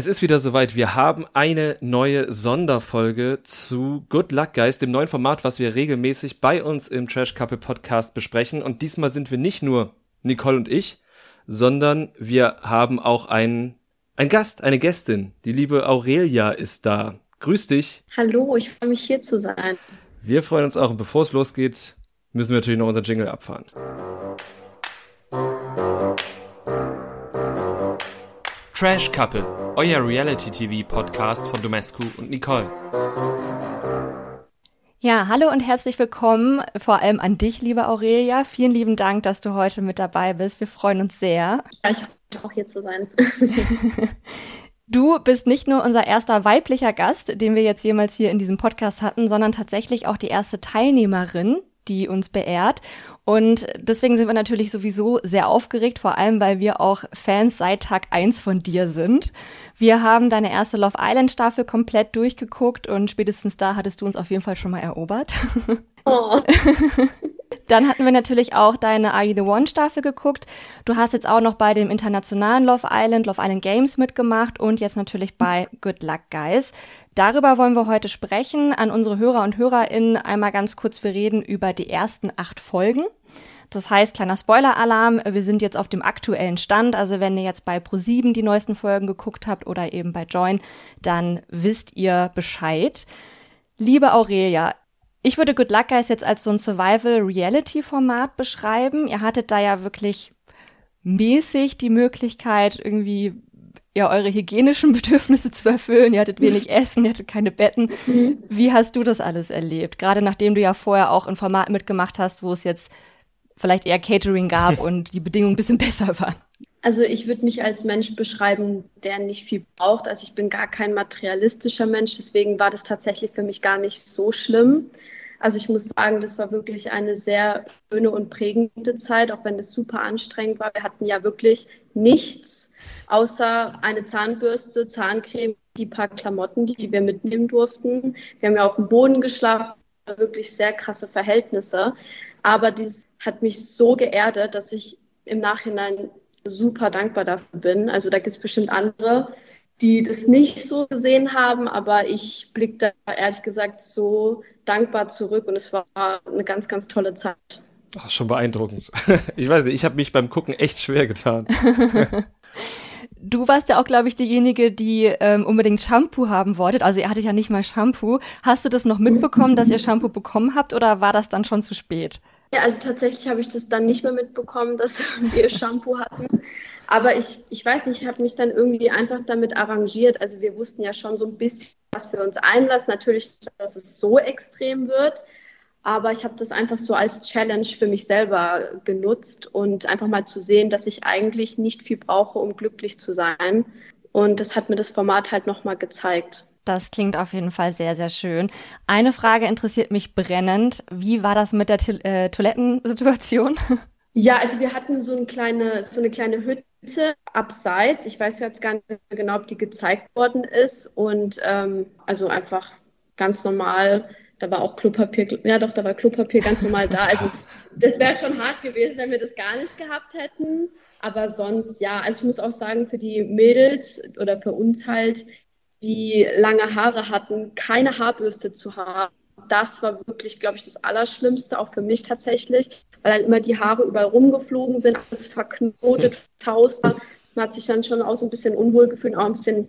Es ist wieder soweit. Wir haben eine neue Sonderfolge zu Good Luck Guys, dem neuen Format, was wir regelmäßig bei uns im Trash Couple Podcast besprechen. Und diesmal sind wir nicht nur Nicole und ich, sondern wir haben auch einen, einen Gast, eine Gästin. Die liebe Aurelia ist da. Grüß dich. Hallo, ich freue mich hier zu sein. Wir freuen uns auch. Und bevor es losgeht, müssen wir natürlich noch unser Jingle abfahren. Trash Couple, euer Reality-TV-Podcast von Domescu und Nicole. Ja, hallo und herzlich willkommen, vor allem an dich, liebe Aurelia. Vielen lieben Dank, dass du heute mit dabei bist. Wir freuen uns sehr. Ja, ich freue auch hier zu sein. Du bist nicht nur unser erster weiblicher Gast, den wir jetzt jemals hier in diesem Podcast hatten, sondern tatsächlich auch die erste Teilnehmerin, die uns beehrt. Und deswegen sind wir natürlich sowieso sehr aufgeregt, vor allem weil wir auch Fans seit Tag eins von dir sind. Wir haben deine erste Love Island Staffel komplett durchgeguckt und spätestens da hattest du uns auf jeden Fall schon mal erobert. Oh. Dann hatten wir natürlich auch deine Are You the One Staffel geguckt. Du hast jetzt auch noch bei dem internationalen Love Island, Love Island Games mitgemacht und jetzt natürlich bei Good Luck Guys. Darüber wollen wir heute sprechen. An unsere Hörer und HörerInnen einmal ganz kurz, wir reden über die ersten acht Folgen. Das heißt, kleiner Spoiler-Alarm, wir sind jetzt auf dem aktuellen Stand. Also wenn ihr jetzt bei Pro7 die neuesten Folgen geguckt habt oder eben bei Join, dann wisst ihr Bescheid. Liebe Aurelia, ich würde Good Luck Guys jetzt als so ein Survival-Reality-Format beschreiben. Ihr hattet da ja wirklich mäßig die Möglichkeit, irgendwie ja eure hygienischen Bedürfnisse zu erfüllen. Ihr hattet wenig Essen, ihr hattet keine Betten. Mhm. Wie hast du das alles erlebt? Gerade nachdem du ja vorher auch ein Format mitgemacht hast, wo es jetzt vielleicht eher Catering gab und die Bedingungen ein bisschen besser waren. Also ich würde mich als Mensch beschreiben, der nicht viel braucht. Also ich bin gar kein materialistischer Mensch, deswegen war das tatsächlich für mich gar nicht so schlimm. Also ich muss sagen, das war wirklich eine sehr schöne und prägende Zeit, auch wenn es super anstrengend war. Wir hatten ja wirklich nichts außer eine Zahnbürste, Zahncreme, die paar Klamotten, die wir mitnehmen durften. Wir haben ja auf dem Boden geschlafen, wirklich sehr krasse Verhältnisse. Aber dies hat mich so geerdet, dass ich im Nachhinein super dankbar dafür bin. Also da gibt es bestimmt andere, die das nicht so gesehen haben, aber ich blicke da ehrlich gesagt so dankbar zurück und es war eine ganz, ganz tolle Zeit. Ist schon beeindruckend. Ich weiß nicht, ich habe mich beim Gucken echt schwer getan. Du warst ja auch, glaube ich, diejenige, die ähm, unbedingt Shampoo haben wolltet. Also ihr hattet ja nicht mal Shampoo. Hast du das noch mitbekommen, dass ihr Shampoo bekommen habt oder war das dann schon zu spät? Ja, also tatsächlich habe ich das dann nicht mehr mitbekommen, dass wir Shampoo hatten. Aber ich, ich weiß nicht, ich habe mich dann irgendwie einfach damit arrangiert. Also wir wussten ja schon so ein bisschen, was wir uns einlassen. Natürlich, dass es so extrem wird. Aber ich habe das einfach so als Challenge für mich selber genutzt und einfach mal zu sehen, dass ich eigentlich nicht viel brauche, um glücklich zu sein. Und das hat mir das Format halt nochmal gezeigt. Das klingt auf jeden Fall sehr, sehr schön. Eine Frage interessiert mich brennend. Wie war das mit der to äh, Toilettensituation? Ja, also wir hatten so eine kleine, so eine kleine Hütte abseits. Ich weiß jetzt gar nicht genau, ob die gezeigt worden ist. Und ähm, also einfach ganz normal. Da war auch Klopapier, ja doch, da war Klopapier ganz normal da. Also das wäre schon hart gewesen, wenn wir das gar nicht gehabt hätten. Aber sonst, ja, also ich muss auch sagen, für die Mädels oder für uns halt, die lange Haare hatten, keine Haarbürste zu haben. Das war wirklich, glaube ich, das Allerschlimmste, auch für mich tatsächlich, weil dann immer die Haare überall rumgeflogen sind, alles verknotet, tausend. Man hat sich dann schon auch so ein bisschen unwohl gefühlt, auch ein bisschen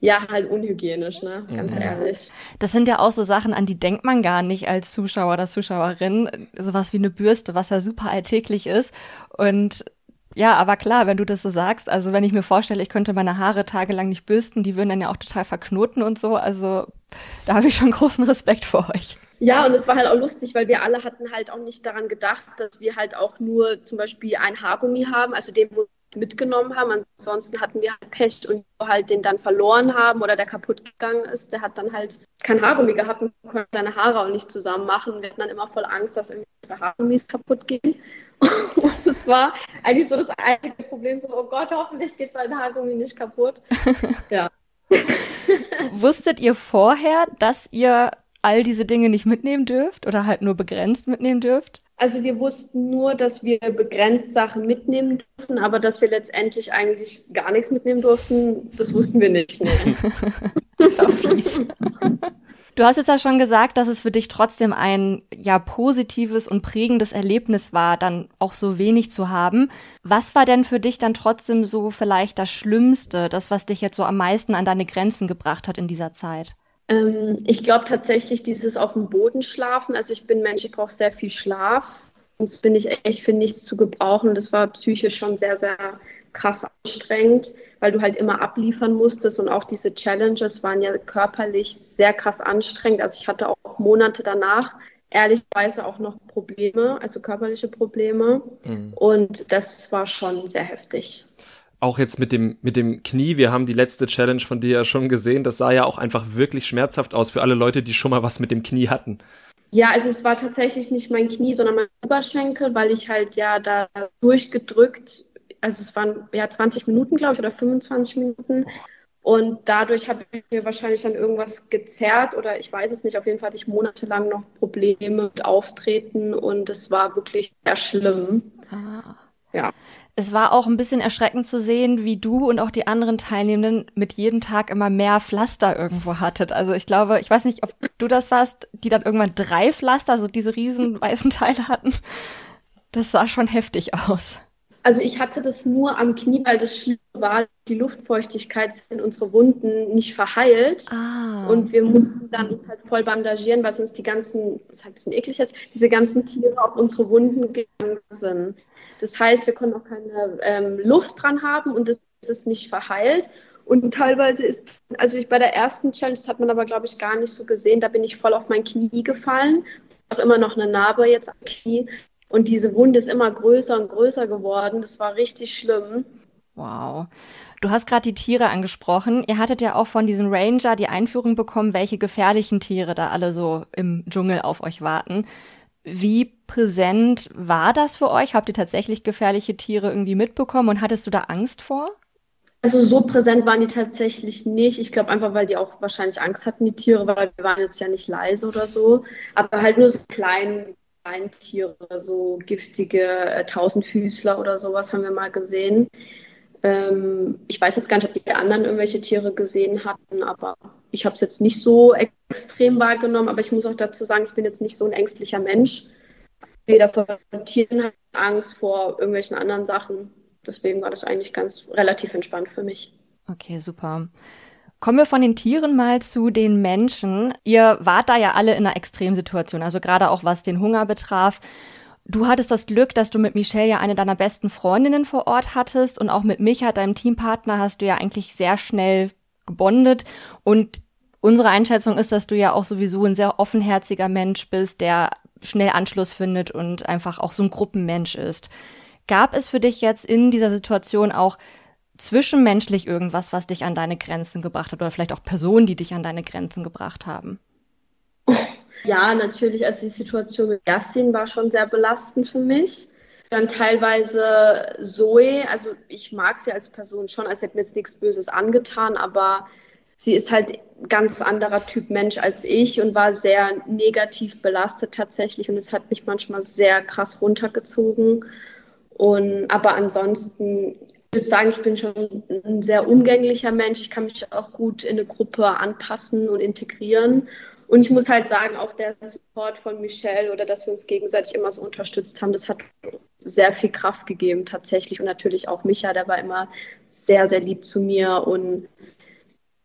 ja, halt unhygienisch, ne? Ganz mhm. ehrlich. Das sind ja auch so Sachen, an die denkt man gar nicht als Zuschauer oder Zuschauerin. Sowas wie eine Bürste, was ja super alltäglich ist. Und ja, aber klar, wenn du das so sagst, also wenn ich mir vorstelle, ich könnte meine Haare tagelang nicht bürsten, die würden dann ja auch total verknoten und so. Also da habe ich schon großen Respekt vor euch. Ja, und es war halt auch lustig, weil wir alle hatten halt auch nicht daran gedacht, dass wir halt auch nur zum Beispiel ein Haargummi haben, also den, wo mitgenommen haben. Ansonsten hatten wir halt Pech und halt den dann verloren haben oder der kaputt gegangen ist, der hat dann halt kein Haargummi gehabt und konnte seine Haare auch nicht zusammen machen. Wir hatten dann immer voll Angst, dass irgendwie zwei Haargummis kaputt gehen. Und das war eigentlich so das einzige Problem, so, oh Gott, hoffentlich geht mein Haargummi nicht kaputt. Ja. Wusstet ihr vorher, dass ihr all diese Dinge nicht mitnehmen dürft oder halt nur begrenzt mitnehmen dürft? Also wir wussten nur, dass wir begrenzt Sachen mitnehmen dürfen, aber dass wir letztendlich eigentlich gar nichts mitnehmen durften, das wussten wir nicht. Ne? das ist fies. Du hast jetzt ja schon gesagt, dass es für dich trotzdem ein ja positives und prägendes Erlebnis war, dann auch so wenig zu haben. Was war denn für dich dann trotzdem so vielleicht das Schlimmste, das was dich jetzt so am meisten an deine Grenzen gebracht hat in dieser Zeit? Ähm, ich glaube tatsächlich dieses auf dem Boden schlafen. Also ich bin Mensch, ich brauche sehr viel Schlaf. Sonst bin ich echt für nichts zu gebrauchen. Das war psychisch schon sehr, sehr krass anstrengend, weil du halt immer abliefern musstest und auch diese Challenges waren ja körperlich sehr krass anstrengend. Also ich hatte auch Monate danach ehrlicherweise auch noch Probleme, also körperliche Probleme. Mhm. Und das war schon sehr heftig auch jetzt mit dem, mit dem Knie, wir haben die letzte Challenge von dir ja schon gesehen, das sah ja auch einfach wirklich schmerzhaft aus für alle Leute, die schon mal was mit dem Knie hatten. Ja, also es war tatsächlich nicht mein Knie, sondern mein Oberschenkel, weil ich halt ja da durchgedrückt, also es waren ja 20 Minuten, glaube ich, oder 25 Minuten. Und dadurch habe ich mir wahrscheinlich dann irgendwas gezerrt oder ich weiß es nicht. Auf jeden Fall hatte ich monatelang noch Probleme mit Auftreten und es war wirklich sehr schlimm. Ah. Ja. Es war auch ein bisschen erschreckend zu sehen, wie du und auch die anderen Teilnehmenden mit jedem Tag immer mehr Pflaster irgendwo hattet. Also ich glaube, ich weiß nicht, ob du das warst, die dann irgendwann drei Pflaster, also diese riesen weißen Teile hatten. Das sah schon heftig aus. Also ich hatte das nur am Knie, weil das Schlimme war, die Luftfeuchtigkeit in unsere Wunden nicht verheilt. Ah. Und wir mussten dann uns halt voll bandagieren, weil sonst die ganzen, das ist halt ein bisschen eklig jetzt, diese ganzen Tiere auf unsere Wunden gegangen sind. Das heißt, wir konnten auch keine ähm, Luft dran haben und das ist nicht verheilt. Und teilweise ist, also ich bei der ersten Challenge, das hat man aber, glaube ich, gar nicht so gesehen, da bin ich voll auf mein Knie gefallen. Auch immer noch eine Narbe jetzt am Knie. Und diese Wunde ist immer größer und größer geworden. Das war richtig schlimm. Wow. Du hast gerade die Tiere angesprochen. Ihr hattet ja auch von diesem Ranger die Einführung bekommen, welche gefährlichen Tiere da alle so im Dschungel auf euch warten. Wie präsent war das für euch? Habt ihr tatsächlich gefährliche Tiere irgendwie mitbekommen und hattest du da Angst vor? Also so präsent waren die tatsächlich nicht. Ich glaube einfach, weil die auch wahrscheinlich Angst hatten, die Tiere, weil wir waren jetzt ja nicht leise oder so. Aber halt nur so kleine Tiere, so giftige äh, Tausendfüßler oder sowas haben wir mal gesehen. Ähm, ich weiß jetzt gar nicht, ob die anderen irgendwelche Tiere gesehen hatten, aber ich habe es jetzt nicht so extrem wahrgenommen. Aber ich muss auch dazu sagen, ich bin jetzt nicht so ein ängstlicher Mensch. Weder vor Tieren Angst vor irgendwelchen anderen Sachen. Deswegen war das eigentlich ganz relativ entspannt für mich. Okay, super. Kommen wir von den Tieren mal zu den Menschen. Ihr wart da ja alle in einer Extremsituation, also gerade auch was den Hunger betraf. Du hattest das Glück, dass du mit Michelle ja eine deiner besten Freundinnen vor Ort hattest und auch mit Micha, deinem Teampartner, hast du ja eigentlich sehr schnell gebondet und unsere Einschätzung ist, dass du ja auch sowieso ein sehr offenherziger Mensch bist, der schnell Anschluss findet und einfach auch so ein Gruppenmensch ist. Gab es für dich jetzt in dieser Situation auch zwischenmenschlich irgendwas, was dich an deine Grenzen gebracht hat oder vielleicht auch Personen, die dich an deine Grenzen gebracht haben? Ja, natürlich. Also die Situation mit Yassin war schon sehr belastend für mich. Dann teilweise Zoe, also ich mag sie als Person schon, als hätte mir jetzt nichts Böses angetan, aber sie ist halt ganz anderer Typ Mensch als ich und war sehr negativ belastet tatsächlich und es hat mich manchmal sehr krass runtergezogen. Und aber ansonsten ich würde sagen, ich bin schon ein sehr umgänglicher Mensch. Ich kann mich auch gut in eine Gruppe anpassen und integrieren. Und ich muss halt sagen, auch der Support von Michelle oder dass wir uns gegenseitig immer so unterstützt haben, das hat sehr viel Kraft gegeben tatsächlich. Und natürlich auch Micha, der war immer sehr, sehr lieb zu mir. Und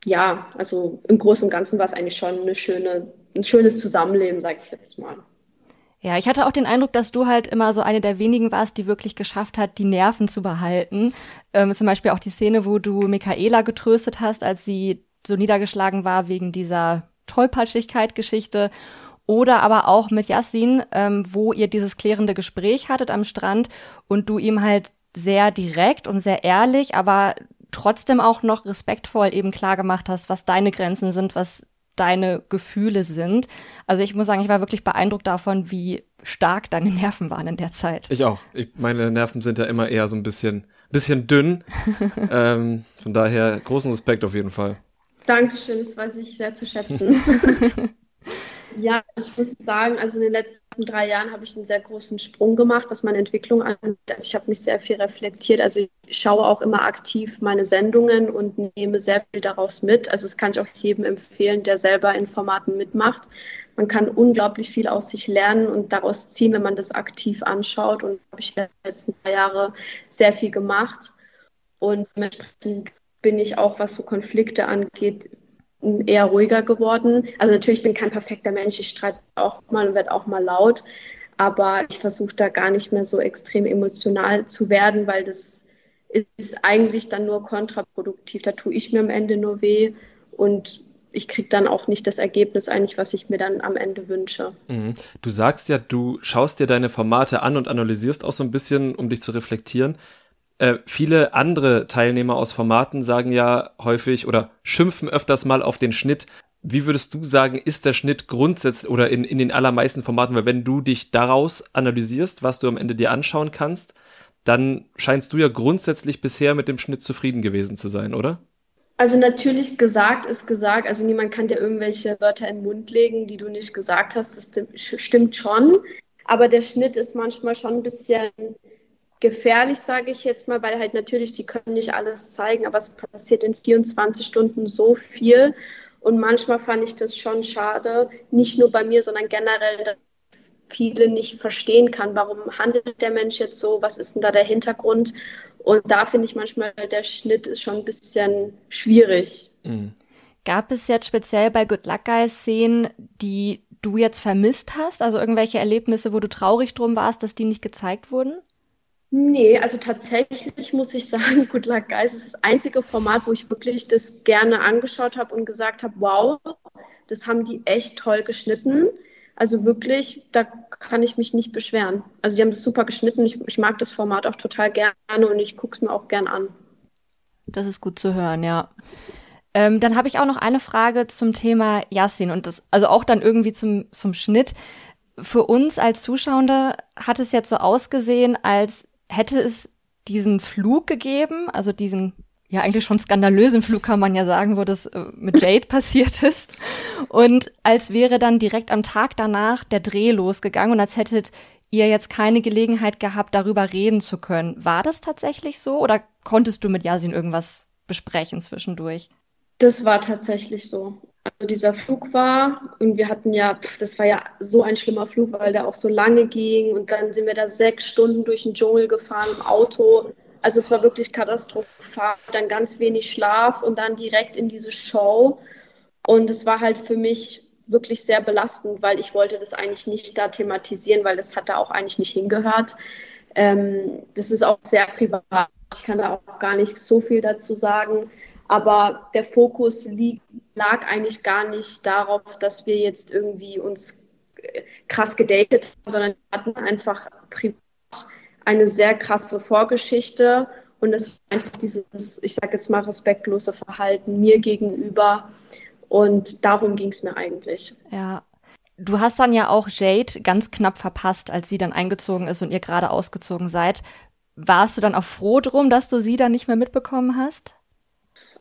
ja, also im Großen und Ganzen war es eigentlich schon eine schöne, ein schönes Zusammenleben, sage ich jetzt mal. Ja, ich hatte auch den Eindruck, dass du halt immer so eine der wenigen warst, die wirklich geschafft hat, die Nerven zu behalten. Ähm, zum Beispiel auch die Szene, wo du Michaela getröstet hast, als sie so niedergeschlagen war wegen dieser Tollpatschigkeit-Geschichte oder aber auch mit Yassin, ähm, wo ihr dieses klärende Gespräch hattet am Strand und du ihm halt sehr direkt und sehr ehrlich, aber trotzdem auch noch respektvoll eben klar gemacht hast, was deine Grenzen sind, was deine Gefühle sind. Also ich muss sagen, ich war wirklich beeindruckt davon, wie stark deine Nerven waren in der Zeit. Ich auch. Ich, meine Nerven sind ja immer eher so ein bisschen, bisschen dünn. ähm, von daher großen Respekt auf jeden Fall. Dankeschön, das weiß ich sehr zu schätzen. Ja, ich muss sagen, also in den letzten drei Jahren habe ich einen sehr großen Sprung gemacht, was meine Entwicklung angeht. Also ich habe mich sehr viel reflektiert. Also ich schaue auch immer aktiv meine Sendungen und nehme sehr viel daraus mit. Also das kann ich auch jedem empfehlen, der selber in Formaten mitmacht. Man kann unglaublich viel aus sich lernen und daraus ziehen, wenn man das aktiv anschaut. Und habe ich in den letzten drei Jahren sehr viel gemacht. Und dementsprechend bin ich auch, was so Konflikte angeht, eher ruhiger geworden. Also natürlich bin ich kein perfekter Mensch, ich streite auch mal und werde auch mal laut, aber ich versuche da gar nicht mehr so extrem emotional zu werden, weil das ist eigentlich dann nur kontraproduktiv. Da tue ich mir am Ende nur weh und ich kriege dann auch nicht das Ergebnis eigentlich, was ich mir dann am Ende wünsche. Mhm. Du sagst ja, du schaust dir deine Formate an und analysierst auch so ein bisschen, um dich zu reflektieren. Äh, viele andere Teilnehmer aus Formaten sagen ja häufig oder schimpfen öfters mal auf den Schnitt. Wie würdest du sagen, ist der Schnitt grundsätzlich oder in, in den allermeisten Formaten, weil wenn du dich daraus analysierst, was du am Ende dir anschauen kannst, dann scheinst du ja grundsätzlich bisher mit dem Schnitt zufrieden gewesen zu sein, oder? Also natürlich gesagt ist gesagt. Also niemand kann dir irgendwelche Wörter in den Mund legen, die du nicht gesagt hast. Das stimmt schon. Aber der Schnitt ist manchmal schon ein bisschen gefährlich, sage ich jetzt mal, weil halt natürlich, die können nicht alles zeigen, aber es passiert in 24 Stunden so viel. Und manchmal fand ich das schon schade, nicht nur bei mir, sondern generell, dass viele nicht verstehen kann, warum handelt der Mensch jetzt so, was ist denn da der Hintergrund. Und da finde ich manchmal, der Schnitt ist schon ein bisschen schwierig. Mhm. Gab es jetzt speziell bei Good Luck Guys Szenen, die du jetzt vermisst hast? Also irgendwelche Erlebnisse, wo du traurig drum warst, dass die nicht gezeigt wurden? Nee, also tatsächlich muss ich sagen, Good Luck Guys ist das einzige Format, wo ich wirklich das gerne angeschaut habe und gesagt habe, wow, das haben die echt toll geschnitten. Also wirklich, da kann ich mich nicht beschweren. Also die haben das super geschnitten. Ich, ich mag das Format auch total gerne und ich gucke es mir auch gern an. Das ist gut zu hören, ja. Ähm, dann habe ich auch noch eine Frage zum Thema Yassin und das, also auch dann irgendwie zum, zum Schnitt. Für uns als Zuschauer hat es jetzt so ausgesehen, als hätte es diesen Flug gegeben, also diesen ja eigentlich schon skandalösen Flug kann man ja sagen, wo das äh, mit Jade passiert ist. Und als wäre dann direkt am Tag danach der Dreh losgegangen und als hättet ihr jetzt keine Gelegenheit gehabt, darüber reden zu können. War das tatsächlich so oder konntest du mit Yasin irgendwas besprechen zwischendurch? Das war tatsächlich so also dieser Flug war und wir hatten ja, das war ja so ein schlimmer Flug, weil der auch so lange ging und dann sind wir da sechs Stunden durch den Dschungel gefahren im Auto. Also es war wirklich katastrophal, dann ganz wenig Schlaf und dann direkt in diese Show und es war halt für mich wirklich sehr belastend, weil ich wollte das eigentlich nicht da thematisieren, weil das hat da auch eigentlich nicht hingehört. Ähm, das ist auch sehr privat. Ich kann da auch gar nicht so viel dazu sagen. Aber der Fokus lieg, lag eigentlich gar nicht darauf, dass wir jetzt irgendwie uns äh, krass gedatet haben, sondern wir hatten einfach privat eine sehr krasse Vorgeschichte und es war einfach dieses, ich sage jetzt mal, respektlose Verhalten mir gegenüber. Und darum ging es mir eigentlich. Ja. Du hast dann ja auch Jade ganz knapp verpasst, als sie dann eingezogen ist und ihr gerade ausgezogen seid. Warst du dann auch froh drum, dass du sie dann nicht mehr mitbekommen hast?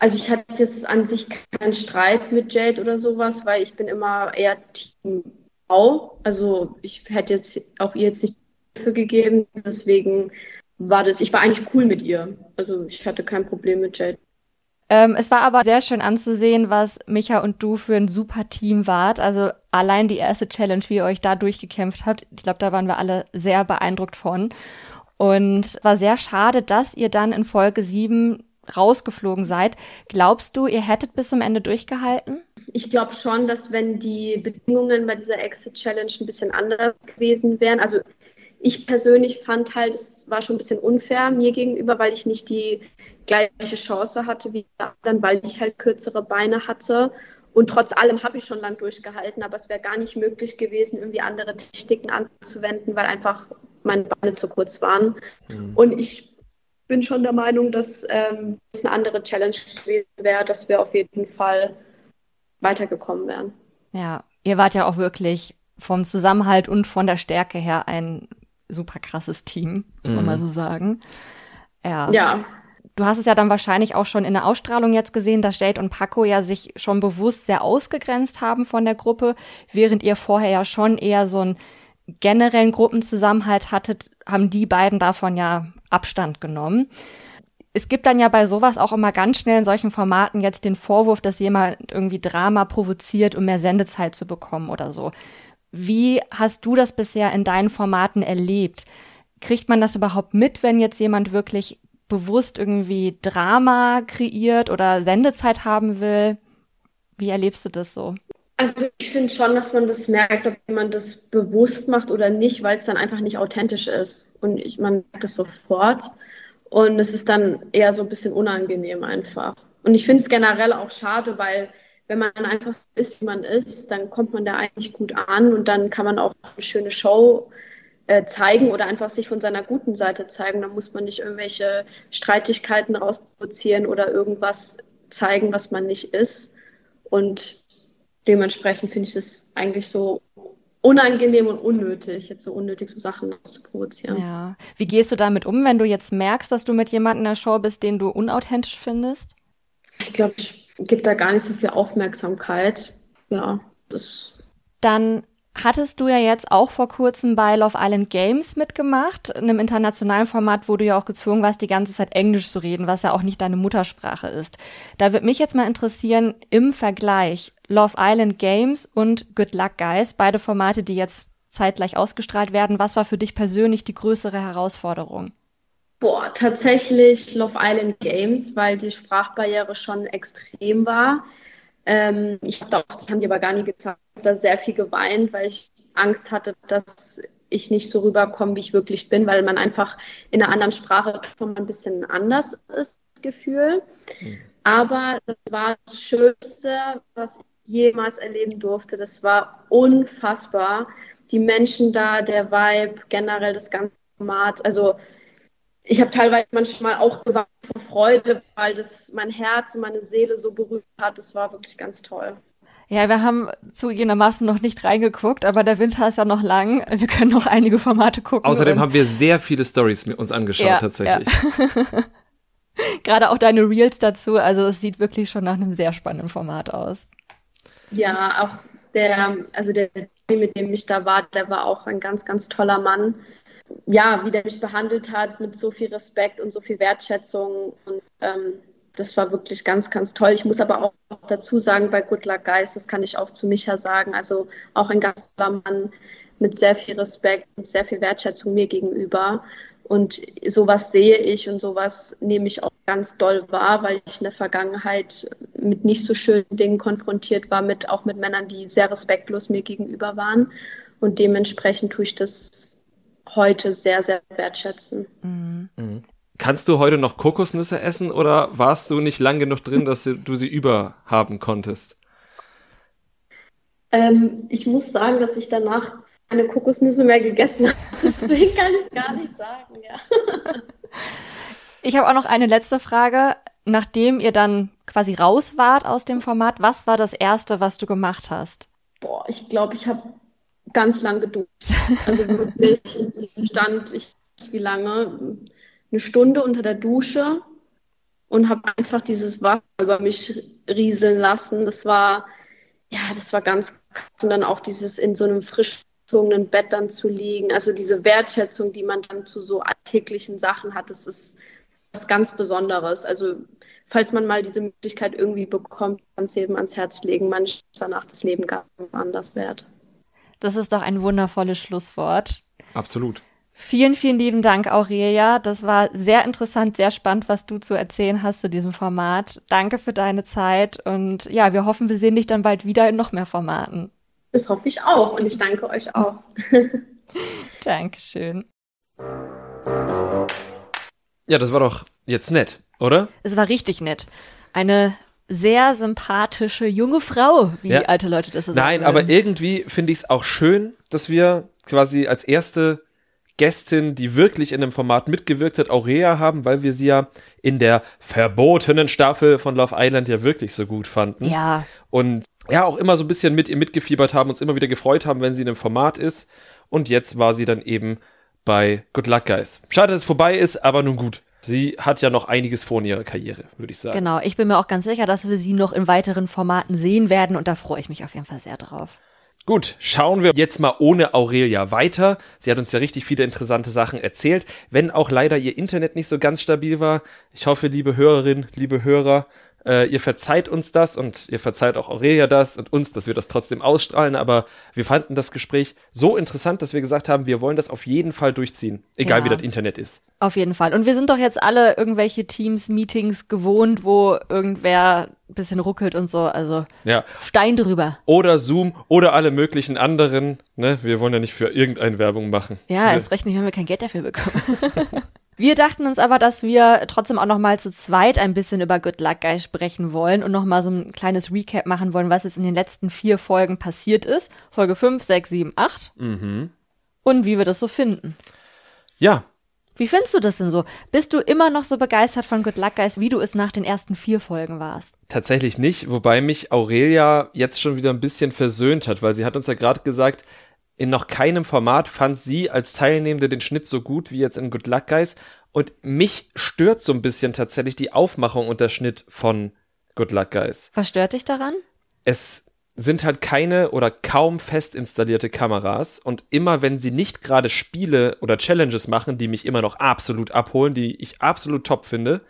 Also ich hatte jetzt an sich keinen Streit mit Jade oder sowas, weil ich bin immer eher Team Frau. Also ich hätte jetzt auch ihr jetzt nicht Hilfe gegeben. Deswegen war das, ich war eigentlich cool mit ihr. Also ich hatte kein Problem mit Jade. Ähm, es war aber sehr schön anzusehen, was Micha und du für ein super Team wart. Also allein die erste Challenge, wie ihr euch da durchgekämpft habt, ich glaube, da waren wir alle sehr beeindruckt von. Und war sehr schade, dass ihr dann in Folge 7 rausgeflogen seid. Glaubst du, ihr hättet bis zum Ende durchgehalten? Ich glaube schon, dass wenn die Bedingungen bei dieser Exit-Challenge ein bisschen anders gewesen wären, also ich persönlich fand halt, es war schon ein bisschen unfair mir gegenüber, weil ich nicht die gleiche Chance hatte wie dann, weil ich halt kürzere Beine hatte. Und trotz allem habe ich schon lang durchgehalten, aber es wäre gar nicht möglich gewesen, irgendwie andere Techniken anzuwenden, weil einfach meine Beine zu kurz waren. Mhm. Und ich bin schon der Meinung, dass ähm, es eine andere Challenge gewesen wäre, dass wir auf jeden Fall weitergekommen wären. Ja, ihr wart ja auch wirklich vom Zusammenhalt und von der Stärke her ein super krasses Team, muss man mhm. mal so sagen. Ja. ja. Du hast es ja dann wahrscheinlich auch schon in der Ausstrahlung jetzt gesehen, dass Jade und Paco ja sich schon bewusst sehr ausgegrenzt haben von der Gruppe, während ihr vorher ja schon eher so einen generellen Gruppenzusammenhalt hattet, haben die beiden davon ja Abstand genommen. Es gibt dann ja bei sowas auch immer ganz schnell in solchen Formaten jetzt den Vorwurf, dass jemand irgendwie Drama provoziert, um mehr Sendezeit zu bekommen oder so. Wie hast du das bisher in deinen Formaten erlebt? Kriegt man das überhaupt mit, wenn jetzt jemand wirklich bewusst irgendwie Drama kreiert oder Sendezeit haben will? Wie erlebst du das so? Also ich finde schon, dass man das merkt, ob jemand das bewusst macht oder nicht, weil es dann einfach nicht authentisch ist. Und ich, man merkt es sofort. Und es ist dann eher so ein bisschen unangenehm einfach. Und ich finde es generell auch schade, weil wenn man einfach so ist, wie man ist, dann kommt man da eigentlich gut an und dann kann man auch eine schöne Show äh, zeigen oder einfach sich von seiner guten Seite zeigen. Da muss man nicht irgendwelche Streitigkeiten rausproduzieren oder irgendwas zeigen, was man nicht ist. Und dementsprechend finde ich es eigentlich so unangenehm und unnötig, jetzt so unnötig so Sachen zu provozieren. Ja. Wie gehst du damit um, wenn du jetzt merkst, dass du mit jemandem in der Show bist, den du unauthentisch findest? Ich glaube, ich gebe da gar nicht so viel Aufmerksamkeit. Ja, das. Dann hattest du ja jetzt auch vor kurzem bei Love Island Games mitgemacht, einem internationalen Format, wo du ja auch gezwungen warst, die ganze Zeit Englisch zu reden, was ja auch nicht deine Muttersprache ist. Da würde mich jetzt mal interessieren, im Vergleich Love Island Games und Good Luck Guys, beide Formate, die jetzt zeitgleich ausgestrahlt werden, was war für dich persönlich die größere Herausforderung? Boah, tatsächlich Love Island Games, weil die Sprachbarriere schon extrem war. Ähm, ich habe auch, das haben die aber gar nie gezeigt, da sehr viel geweint, weil ich Angst hatte, dass ich nicht so rüberkomme, wie ich wirklich bin, weil man einfach in einer anderen Sprache schon ein bisschen anders ist, das Gefühl. Mhm. Aber das war das Schönste, was ich jemals erleben durfte. Das war unfassbar. Die Menschen da, der Vibe, generell das ganze Format. Also ich habe teilweise manchmal auch gewartet vor Freude, weil das mein Herz und meine Seele so berührt hat. Das war wirklich ganz toll. Ja, wir haben zugegebenermaßen noch nicht reingeguckt, aber der Winter ist ja noch lang. Wir können noch einige Formate gucken. Außerdem haben wir sehr viele Stories uns angeschaut, ja, tatsächlich. Ja. Gerade auch deine Reels dazu. Also es sieht wirklich schon nach einem sehr spannenden Format aus. Ja, auch der, also der, mit dem ich da war, der war auch ein ganz, ganz toller Mann ja, wie der mich behandelt hat mit so viel Respekt und so viel Wertschätzung. Und ähm, das war wirklich ganz, ganz toll. Ich muss aber auch dazu sagen, bei Good Luck Guys, das kann ich auch zu Micha sagen, also auch ein ganz toller Mann mit sehr viel Respekt und sehr viel Wertschätzung mir gegenüber. Und sowas sehe ich und sowas nehme ich auch ganz doll wahr, weil ich in der Vergangenheit mit nicht so schönen Dingen konfrontiert war, mit, auch mit Männern, die sehr respektlos mir gegenüber waren. Und dementsprechend tue ich das heute sehr, sehr wertschätzen. Mhm. Mhm. Kannst du heute noch Kokosnüsse essen oder warst du nicht lang genug drin, dass du sie überhaben konntest? Ähm, ich muss sagen, dass ich danach keine Kokosnüsse mehr gegessen habe. Deswegen kann ich es gar nicht sagen, ja. Ich habe auch noch eine letzte Frage. Nachdem ihr dann quasi raus wart aus dem Format, was war das Erste, was du gemacht hast? Boah, ich glaube, ich habe ganz lang geduscht. Also wirklich stand ich wie lange? Eine Stunde unter der Dusche und habe einfach dieses Wasser über mich rieseln lassen. Das war, ja, das war ganz und dann auch dieses in so einem frisch gezogenen Bett dann zu liegen. Also diese Wertschätzung, die man dann zu so alltäglichen Sachen hat, das ist was ganz Besonderes. Also falls man mal diese Möglichkeit irgendwie bekommt, kann es eben ans Herz legen. Man ist danach das Leben ganz anders wert. Das ist doch ein wundervolles Schlusswort. Absolut. Vielen, vielen lieben Dank, Aurelia. Das war sehr interessant, sehr spannend, was du zu erzählen hast zu diesem Format. Danke für deine Zeit und ja, wir hoffen, wir sehen dich dann bald wieder in noch mehr Formaten. Das hoffe ich auch und ich danke euch auch. Dankeschön. Ja, das war doch jetzt nett, oder? Es war richtig nett. Eine sehr sympathische junge Frau, wie ja. alte Leute das so sagen. Nein, aber irgendwie finde ich es auch schön, dass wir quasi als erste Gästin, die wirklich in dem Format mitgewirkt hat, Aurea haben, weil wir sie ja in der verbotenen Staffel von Love Island ja wirklich so gut fanden. Ja. Und ja, auch immer so ein bisschen mit ihr mitgefiebert haben, uns immer wieder gefreut haben, wenn sie in einem Format ist. Und jetzt war sie dann eben bei Good Luck Guys. Schade, dass es vorbei ist, aber nun gut. Sie hat ja noch einiges vor in ihrer Karriere, würde ich sagen. Genau, ich bin mir auch ganz sicher, dass wir sie noch in weiteren Formaten sehen werden und da freue ich mich auf jeden Fall sehr drauf. Gut, schauen wir jetzt mal ohne Aurelia weiter. Sie hat uns ja richtig viele interessante Sachen erzählt, wenn auch leider ihr Internet nicht so ganz stabil war. Ich hoffe, liebe Hörerinnen, liebe Hörer, äh, ihr verzeiht uns das und ihr verzeiht auch Aurelia das und uns, dass wir das trotzdem ausstrahlen, aber wir fanden das Gespräch so interessant, dass wir gesagt haben, wir wollen das auf jeden Fall durchziehen, egal ja. wie das Internet ist. Auf jeden Fall. Und wir sind doch jetzt alle irgendwelche Teams, Meetings gewohnt, wo irgendwer ein bisschen ruckelt und so. Also ja. Stein drüber. Oder Zoom oder alle möglichen anderen. Ne? Wir wollen ja nicht für irgendeine Werbung machen. Ja, erst recht nicht, wenn wir kein Geld dafür bekommen. Wir dachten uns aber, dass wir trotzdem auch noch mal zu zweit ein bisschen über Good Luck Guy sprechen wollen und noch mal so ein kleines Recap machen wollen, was jetzt in den letzten vier Folgen passiert ist. Folge 5, 6, 7, 8. Mhm. Und wie wir das so finden. Ja. Wie findest du das denn so? Bist du immer noch so begeistert von Good Luck Guys, wie du es nach den ersten vier Folgen warst? Tatsächlich nicht, wobei mich Aurelia jetzt schon wieder ein bisschen versöhnt hat, weil sie hat uns ja gerade gesagt, in noch keinem Format fand sie als Teilnehmende den Schnitt so gut wie jetzt in Good Luck Guys. Und mich stört so ein bisschen tatsächlich die Aufmachung und der Schnitt von Good Luck Guys. Was stört dich daran? Es sind halt keine oder kaum fest installierte Kameras und immer wenn sie nicht gerade Spiele oder Challenges machen, die mich immer noch absolut abholen, die ich absolut top finde,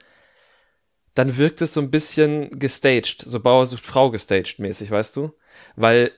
dann wirkt es so ein bisschen gestaged, so Bauer sucht Frau gestaged mäßig, weißt du? Weil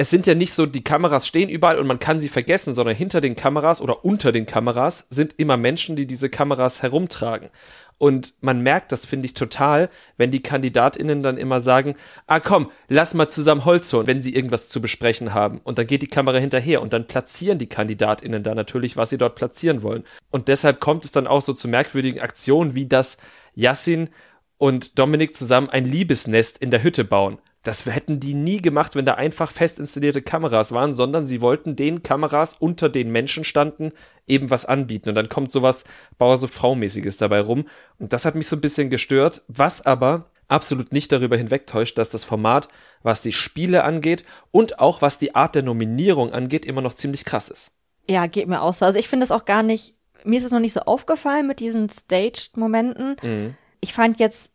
es sind ja nicht so, die Kameras stehen überall und man kann sie vergessen, sondern hinter den Kameras oder unter den Kameras sind immer Menschen, die diese Kameras herumtragen. Und man merkt das, finde ich, total, wenn die KandidatInnen dann immer sagen, ah komm, lass mal zusammen Holz holen, wenn sie irgendwas zu besprechen haben. Und dann geht die Kamera hinterher und dann platzieren die KandidatInnen da natürlich, was sie dort platzieren wollen. Und deshalb kommt es dann auch so zu merkwürdigen Aktionen, wie das Yassin und Dominik zusammen ein Liebesnest in der Hütte bauen. Das hätten die nie gemacht, wenn da einfach fest installierte Kameras waren, sondern sie wollten den Kameras unter den Menschen standen eben was anbieten. Und dann kommt sowas Bauer so Frau-mäßiges dabei rum. Und das hat mich so ein bisschen gestört, was aber absolut nicht darüber hinwegtäuscht, dass das Format, was die Spiele angeht und auch was die Art der Nominierung angeht, immer noch ziemlich krass ist. Ja, geht mir auch so. Also ich finde es auch gar nicht, mir ist es noch nicht so aufgefallen mit diesen Staged-Momenten. Mhm. Ich fand jetzt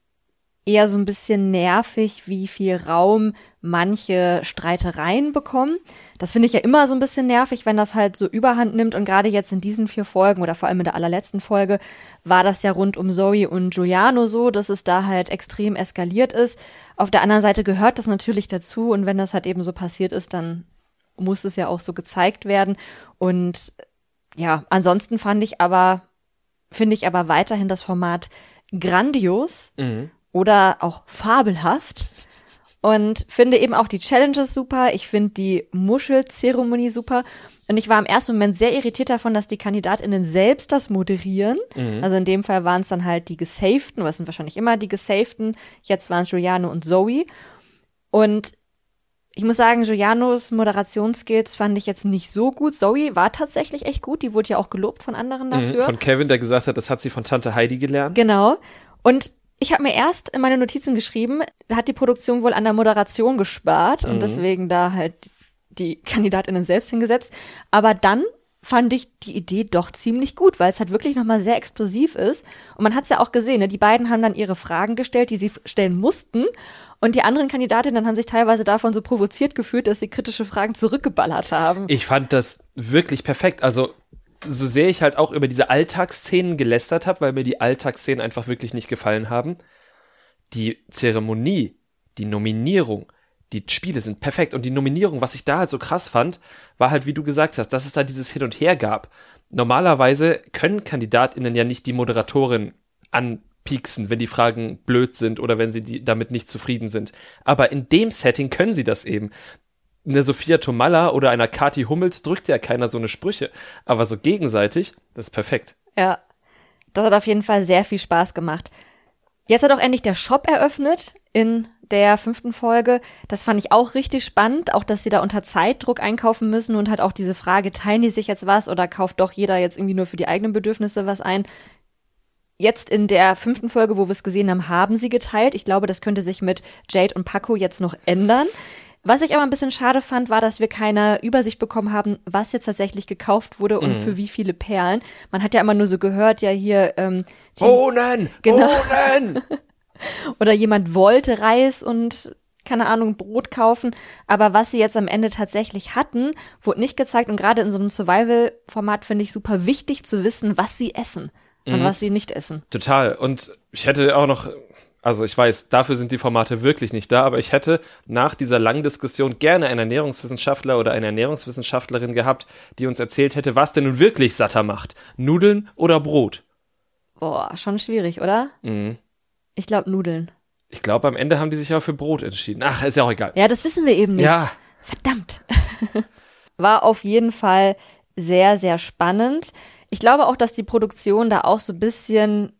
eher so ein bisschen nervig, wie viel Raum manche Streitereien bekommen. Das finde ich ja immer so ein bisschen nervig, wenn das halt so überhand nimmt. Und gerade jetzt in diesen vier Folgen oder vor allem in der allerletzten Folge war das ja rund um Zoe und Giuliano so, dass es da halt extrem eskaliert ist. Auf der anderen Seite gehört das natürlich dazu. Und wenn das halt eben so passiert ist, dann muss es ja auch so gezeigt werden. Und ja, ansonsten fand ich aber, finde ich aber weiterhin das Format grandios. Mhm oder auch fabelhaft. Und finde eben auch die Challenges super. Ich finde die Muschelzeremonie super. Und ich war im ersten Moment sehr irritiert davon, dass die KandidatInnen selbst das moderieren. Mhm. Also in dem Fall waren es dann halt die Gesaften, was sind wahrscheinlich immer die Gesaften. Jetzt waren es Giuliano und Zoe. Und ich muss sagen, Giulianos Moderationsskills fand ich jetzt nicht so gut. Zoe war tatsächlich echt gut. Die wurde ja auch gelobt von anderen mhm. dafür. Mhm, von Kevin, der gesagt hat, das hat sie von Tante Heidi gelernt. Genau. Und ich habe mir erst in meine Notizen geschrieben, da hat die Produktion wohl an der Moderation gespart mhm. und deswegen da halt die Kandidatinnen selbst hingesetzt. Aber dann fand ich die Idee doch ziemlich gut, weil es halt wirklich nochmal sehr explosiv ist. Und man hat es ja auch gesehen, ne? die beiden haben dann ihre Fragen gestellt, die sie stellen mussten. Und die anderen Kandidatinnen haben sich teilweise davon so provoziert gefühlt, dass sie kritische Fragen zurückgeballert haben. Ich fand das wirklich perfekt. Also so sehr ich halt auch über diese Alltagsszenen gelästert habe, weil mir die Alltagsszenen einfach wirklich nicht gefallen haben, die Zeremonie, die Nominierung, die Spiele sind perfekt. Und die Nominierung, was ich da halt so krass fand, war halt, wie du gesagt hast, dass es da dieses Hin und Her gab. Normalerweise können KandidatInnen ja nicht die Moderatorin anpieksen, wenn die Fragen blöd sind oder wenn sie die, damit nicht zufrieden sind. Aber in dem Setting können sie das eben eine Sophia Tomalla oder einer Kati Hummels drückt ja keiner so eine Sprüche. Aber so gegenseitig, das ist perfekt. Ja. Das hat auf jeden Fall sehr viel Spaß gemacht. Jetzt hat auch endlich der Shop eröffnet in der fünften Folge. Das fand ich auch richtig spannend, auch dass sie da unter Zeitdruck einkaufen müssen und halt auch diese Frage, teilen die sich jetzt was oder kauft doch jeder jetzt irgendwie nur für die eigenen Bedürfnisse was ein? Jetzt in der fünften Folge, wo wir es gesehen haben, haben sie geteilt. Ich glaube, das könnte sich mit Jade und Paco jetzt noch ändern. Was ich aber ein bisschen schade fand, war, dass wir keine Übersicht bekommen haben, was jetzt tatsächlich gekauft wurde und mhm. für wie viele Perlen. Man hat ja immer nur so gehört, ja hier. Ähm, Bohnen! Genau. Bohnen! Oder jemand wollte Reis und keine Ahnung, Brot kaufen. Aber was sie jetzt am Ende tatsächlich hatten, wurde nicht gezeigt. Und gerade in so einem Survival-Format finde ich super wichtig zu wissen, was sie essen und mhm. was sie nicht essen. Total. Und ich hätte auch noch also ich weiß, dafür sind die Formate wirklich nicht da, aber ich hätte nach dieser langen Diskussion gerne einen Ernährungswissenschaftler oder eine Ernährungswissenschaftlerin gehabt, die uns erzählt hätte, was denn nun wirklich satter macht. Nudeln oder Brot? Boah, schon schwierig, oder? Mhm. Ich glaube Nudeln. Ich glaube, am Ende haben die sich auch für Brot entschieden. Ach, ist ja auch egal. Ja, das wissen wir eben nicht. Ja. Verdammt. War auf jeden Fall sehr, sehr spannend. Ich glaube auch, dass die Produktion da auch so ein bisschen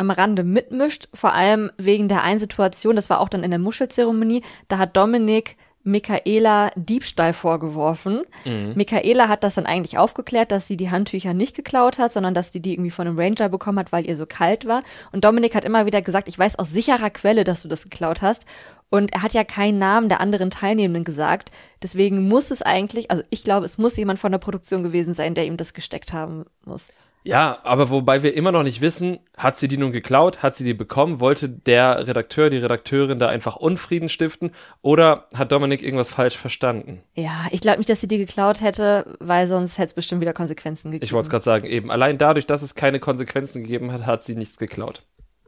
am Rande mitmischt, vor allem wegen der einen Situation, das war auch dann in der Muschelzeremonie, da hat Dominik Michaela Diebstahl vorgeworfen. Mhm. Michaela hat das dann eigentlich aufgeklärt, dass sie die Handtücher nicht geklaut hat, sondern dass sie die irgendwie von einem Ranger bekommen hat, weil ihr so kalt war. Und Dominik hat immer wieder gesagt, ich weiß aus sicherer Quelle, dass du das geklaut hast. Und er hat ja keinen Namen der anderen Teilnehmenden gesagt. Deswegen muss es eigentlich, also ich glaube, es muss jemand von der Produktion gewesen sein, der ihm das gesteckt haben muss. Ja, aber wobei wir immer noch nicht wissen, hat sie die nun geklaut, hat sie die bekommen, wollte der Redakteur, die Redakteurin da einfach Unfrieden stiften oder hat Dominik irgendwas falsch verstanden? Ja, ich glaube nicht, dass sie die geklaut hätte, weil sonst hätte es bestimmt wieder Konsequenzen gegeben. Ich wollte es gerade sagen, eben. Allein dadurch, dass es keine Konsequenzen gegeben hat, hat sie nichts geklaut.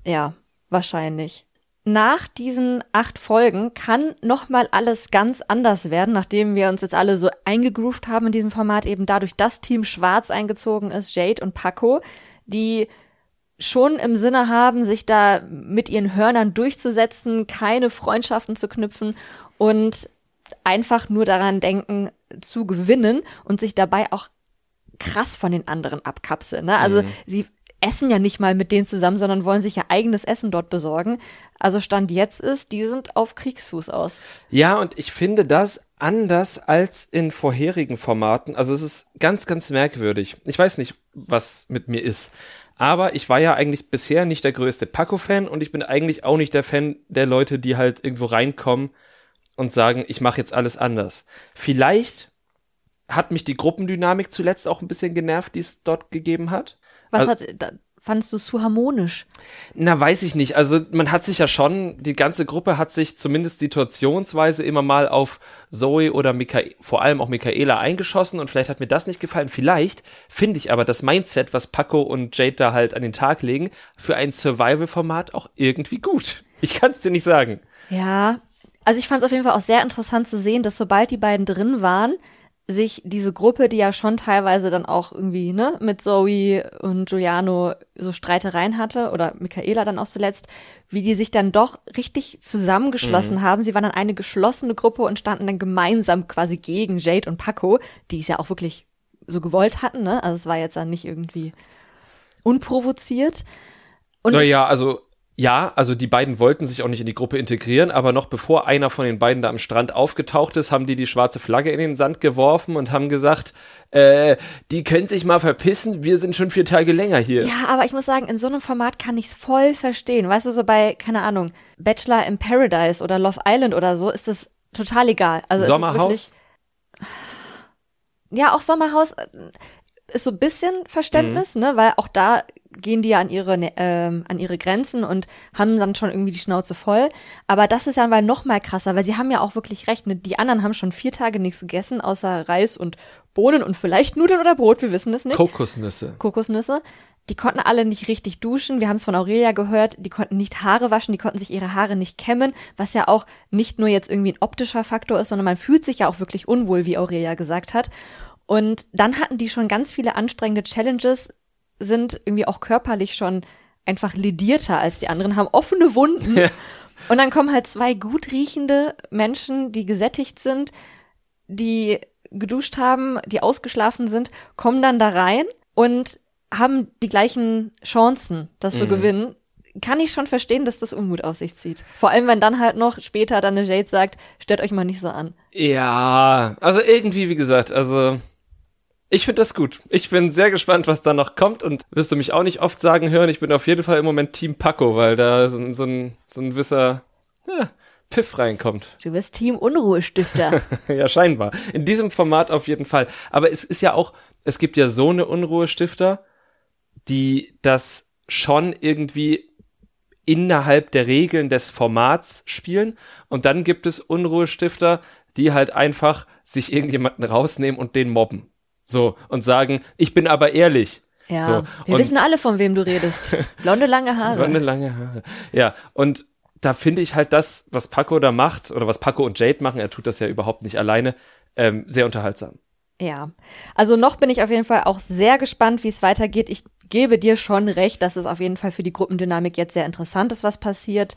Ja, wahrscheinlich nach diesen acht Folgen kann nochmal alles ganz anders werden, nachdem wir uns jetzt alle so eingegroovt haben in diesem Format, eben dadurch, dass Team Schwarz eingezogen ist, Jade und Paco, die schon im Sinne haben, sich da mit ihren Hörnern durchzusetzen, keine Freundschaften zu knüpfen und einfach nur daran denken, zu gewinnen und sich dabei auch krass von den anderen abkapseln. Ne? Also mhm. sie essen ja nicht mal mit denen zusammen, sondern wollen sich ja eigenes Essen dort besorgen. Also Stand jetzt ist, die sind auf Kriegsfuß aus. Ja, und ich finde das anders als in vorherigen Formaten. Also es ist ganz, ganz merkwürdig. Ich weiß nicht, was mit mir ist. Aber ich war ja eigentlich bisher nicht der größte Paco-Fan und ich bin eigentlich auch nicht der Fan der Leute, die halt irgendwo reinkommen und sagen, ich mache jetzt alles anders. Vielleicht hat mich die Gruppendynamik zuletzt auch ein bisschen genervt, die es dort gegeben hat. Was also, hat, da, fandest du es zu harmonisch? Na, weiß ich nicht. Also man hat sich ja schon, die ganze Gruppe hat sich zumindest situationsweise immer mal auf Zoe oder Michael, vor allem auch Michaela eingeschossen und vielleicht hat mir das nicht gefallen. Vielleicht finde ich aber das Mindset, was Paco und Jade da halt an den Tag legen, für ein Survival-Format auch irgendwie gut. Ich kann es dir nicht sagen. Ja, also ich fand es auf jeden Fall auch sehr interessant zu sehen, dass sobald die beiden drin waren, sich diese Gruppe, die ja schon teilweise dann auch irgendwie, ne, mit Zoe und Giuliano so Streitereien hatte oder Michaela dann auch zuletzt, wie die sich dann doch richtig zusammengeschlossen mhm. haben. Sie waren dann eine geschlossene Gruppe und standen dann gemeinsam quasi gegen Jade und Paco, die es ja auch wirklich so gewollt hatten, ne? Also es war jetzt dann nicht irgendwie unprovoziert. Und naja, also ja, also die beiden wollten sich auch nicht in die Gruppe integrieren, aber noch bevor einer von den beiden da am Strand aufgetaucht ist, haben die die schwarze Flagge in den Sand geworfen und haben gesagt, äh, die können sich mal verpissen, wir sind schon vier Tage länger hier. Ja, aber ich muss sagen, in so einem Format kann ich's voll verstehen. Weißt du, so bei, keine Ahnung, Bachelor in Paradise oder Love Island oder so, ist das total egal. Also Sommerhaus? Wirklich, ja, auch Sommerhaus äh, ist so ein bisschen Verständnis, mhm. ne, weil auch da gehen die ja an ihre, äh, an ihre Grenzen und haben dann schon irgendwie die Schnauze voll. Aber das ist ja mal noch mal krasser, weil sie haben ja auch wirklich recht. Ne? Die anderen haben schon vier Tage nichts gegessen, außer Reis und Bohnen und vielleicht Nudeln oder Brot, wir wissen es nicht. Kokosnüsse. Kokosnüsse. Die konnten alle nicht richtig duschen. Wir haben es von Aurelia gehört, die konnten nicht Haare waschen, die konnten sich ihre Haare nicht kämmen, was ja auch nicht nur jetzt irgendwie ein optischer Faktor ist, sondern man fühlt sich ja auch wirklich unwohl, wie Aurelia gesagt hat. Und dann hatten die schon ganz viele anstrengende Challenges, sind irgendwie auch körperlich schon einfach ledierter als die anderen, haben offene Wunden. Ja. Und dann kommen halt zwei gut riechende Menschen, die gesättigt sind, die geduscht haben, die ausgeschlafen sind, kommen dann da rein und haben die gleichen Chancen, das mhm. zu gewinnen. Kann ich schon verstehen, dass das Unmut auf sich zieht. Vor allem, wenn dann halt noch später dann eine Jade sagt, stellt euch mal nicht so an. Ja, also irgendwie, wie gesagt, also ich finde das gut. Ich bin sehr gespannt, was da noch kommt und wirst du mich auch nicht oft sagen hören. Ich bin auf jeden Fall im Moment Team Paco, weil da so, so ein, so ein gewisser, ja, Pfiff reinkommt. Du bist Team Unruhestifter. ja, scheinbar. In diesem Format auf jeden Fall. Aber es ist ja auch, es gibt ja so eine Unruhestifter, die das schon irgendwie innerhalb der Regeln des Formats spielen. Und dann gibt es Unruhestifter, die halt einfach sich irgendjemanden rausnehmen und den mobben. So, und sagen, ich bin aber ehrlich. Ja, so, wir wissen alle, von wem du redest. Blonde, lange Haare. Blonde, lange Haare. Ja, und da finde ich halt das, was Paco da macht, oder was Paco und Jade machen, er tut das ja überhaupt nicht alleine, ähm, sehr unterhaltsam. Ja, also noch bin ich auf jeden Fall auch sehr gespannt, wie es weitergeht. Ich gebe dir schon recht, dass es auf jeden Fall für die Gruppendynamik jetzt sehr interessant ist, was passiert.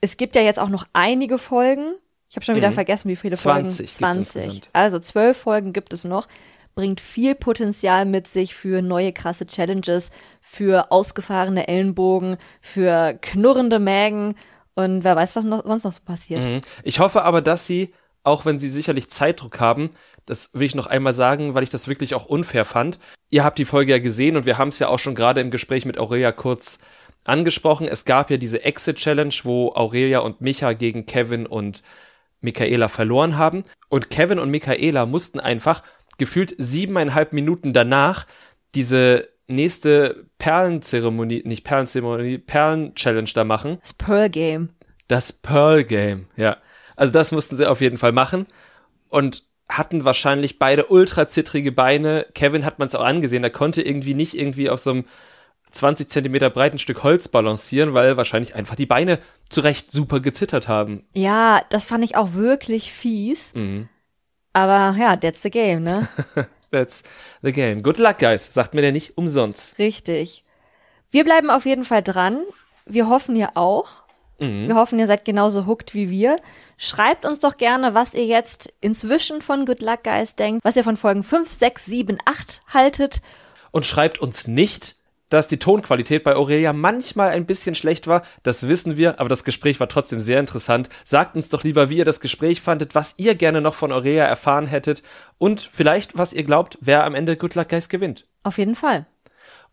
Es gibt ja jetzt auch noch einige Folgen. Ich habe schon wieder mhm. vergessen, wie viele 20 Folgen. 20. Also zwölf Folgen gibt es noch. Bringt viel Potenzial mit sich für neue krasse Challenges, für ausgefahrene Ellenbogen, für knurrende Mägen und wer weiß, was noch, sonst noch so passiert. Mhm. Ich hoffe aber, dass sie, auch wenn sie sicherlich Zeitdruck haben, das will ich noch einmal sagen, weil ich das wirklich auch unfair fand. Ihr habt die Folge ja gesehen und wir haben es ja auch schon gerade im Gespräch mit Aurelia kurz angesprochen. Es gab ja diese Exit-Challenge, wo Aurelia und Micha gegen Kevin und Michaela verloren haben. Und Kevin und Michaela mussten einfach gefühlt siebeneinhalb Minuten danach diese nächste Perlenzeremonie, nicht Perlenzeremonie, Perlen-Challenge da machen. Das Pearl Game. Das Pearl Game, ja. Also das mussten sie auf jeden Fall machen. Und hatten wahrscheinlich beide ultra zittrige Beine. Kevin hat man es auch angesehen, er konnte irgendwie nicht irgendwie auf so einem 20 Zentimeter breiten Stück Holz balancieren, weil wahrscheinlich einfach die Beine zurecht super gezittert haben. Ja, das fand ich auch wirklich fies. Mhm. Aber ja, that's the game, ne? that's the game. Good luck, guys, sagt mir der nicht umsonst. Richtig. Wir bleiben auf jeden Fall dran. Wir hoffen ihr auch. Mhm. Wir hoffen, ihr seid genauso hooked wie wir. Schreibt uns doch gerne, was ihr jetzt inzwischen von Good Luck Guys denkt, was ihr von Folgen 5, 6, 7, 8 haltet. Und schreibt uns nicht, dass die Tonqualität bei Aurelia manchmal ein bisschen schlecht war. Das wissen wir, aber das Gespräch war trotzdem sehr interessant. Sagt uns doch lieber, wie ihr das Gespräch fandet, was ihr gerne noch von Aurelia erfahren hättet und vielleicht, was ihr glaubt, wer am Ende Good Luck Guys gewinnt. Auf jeden Fall.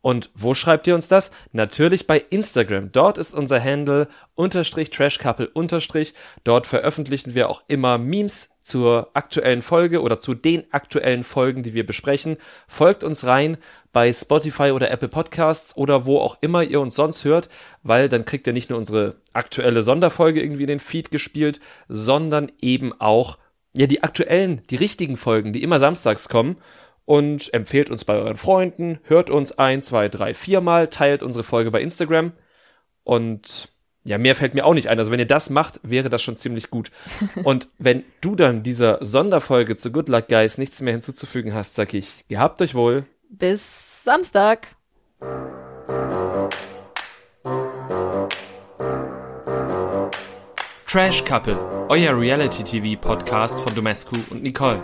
Und wo schreibt ihr uns das? Natürlich bei Instagram. Dort ist unser Handle unterstrich trashcouple unterstrich. Dort veröffentlichen wir auch immer Memes zur aktuellen Folge oder zu den aktuellen Folgen, die wir besprechen. Folgt uns rein bei Spotify oder Apple Podcasts oder wo auch immer ihr uns sonst hört, weil dann kriegt ihr nicht nur unsere aktuelle Sonderfolge irgendwie in den Feed gespielt, sondern eben auch ja die aktuellen, die richtigen Folgen, die immer samstags kommen und empfehlt uns bei euren Freunden, hört uns ein, zwei, drei, viermal, teilt unsere Folge bei Instagram und ja, mehr fällt mir auch nicht ein. Also wenn ihr das macht, wäre das schon ziemlich gut. Und wenn du dann dieser Sonderfolge zu Good Luck Guys nichts mehr hinzuzufügen hast, sag ich, gehabt euch wohl. Bis Samstag. Trash Couple, euer Reality TV Podcast von Domescu und Nicole.